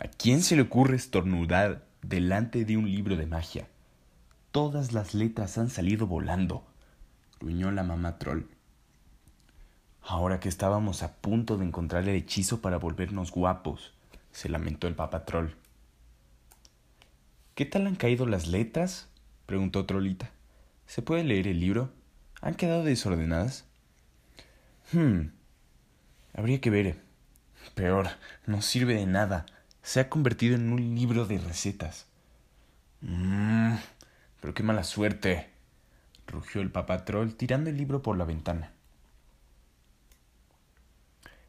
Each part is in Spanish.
¿A quién se le ocurre estornudar delante de un libro de magia? Todas las letras han salido volando, gruñó la mamá troll. Ahora que estábamos a punto de encontrar el hechizo para volvernos guapos, se lamentó el papá troll. ¿Qué tal han caído las letras? preguntó Trolita. ¿Se puede leer el libro? ¿Han quedado desordenadas? Hmm. Habría que ver. Peor, no sirve de nada. Se ha convertido en un libro de recetas. Mmm. Pero qué mala suerte. rugió el papá troll tirando el libro por la ventana.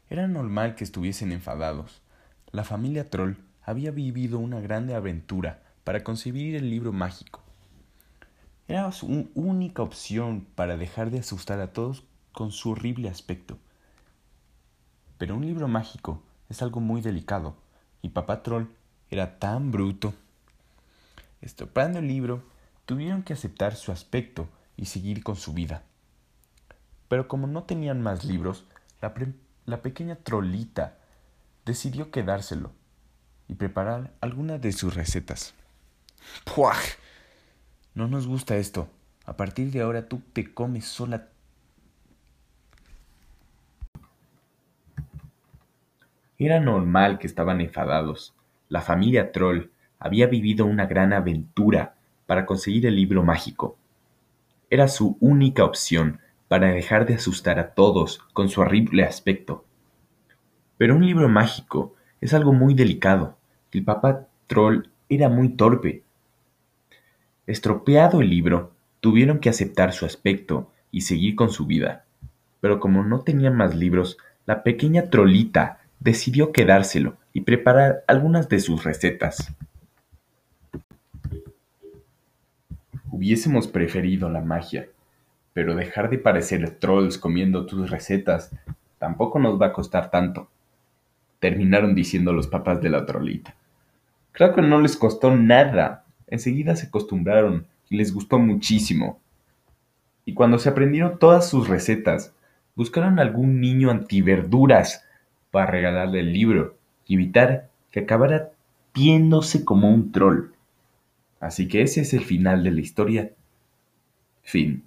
Era normal que estuviesen enfadados. La familia troll había vivido una grande aventura para conseguir el libro mágico. Era su única opción para dejar de asustar a todos con su horrible aspecto. Pero un libro mágico es algo muy delicado, y Papá Troll era tan bruto. Estropeando el libro, tuvieron que aceptar su aspecto y seguir con su vida. Pero como no tenían más libros, la, pequeña trolita decidió quedárselo y preparar algunas de sus recetas. ¡Puaj! No nos gusta esto. A partir de ahora tú te comes sola. Era normal que estaban enfadados. La familia Troll había vivido una gran aventura para conseguir el libro mágico. Era su única opción para dejar de asustar a todos con su horrible aspecto. Pero un libro mágico es algo muy delicado. El papá Troll era muy torpe Estropeado el libro, tuvieron que aceptar su aspecto y seguir con su vida. Pero como no tenían más libros, la pequeña trolita decidió quedárselo y preparar algunas de sus recetas. Hubiésemos preferido la magia, pero dejar de parecer trolls comiendo tus recetas tampoco nos va a costar tanto. Terminaron diciendo los papás de la trolita. Creo que no les costó nada enseguida se acostumbraron y les gustó muchísimo. Y cuando se aprendieron todas sus recetas, buscaron algún niño antiverduras para regalarle el libro y evitar que acabara viéndose como un troll. Así que ese es el final de la historia. Fin.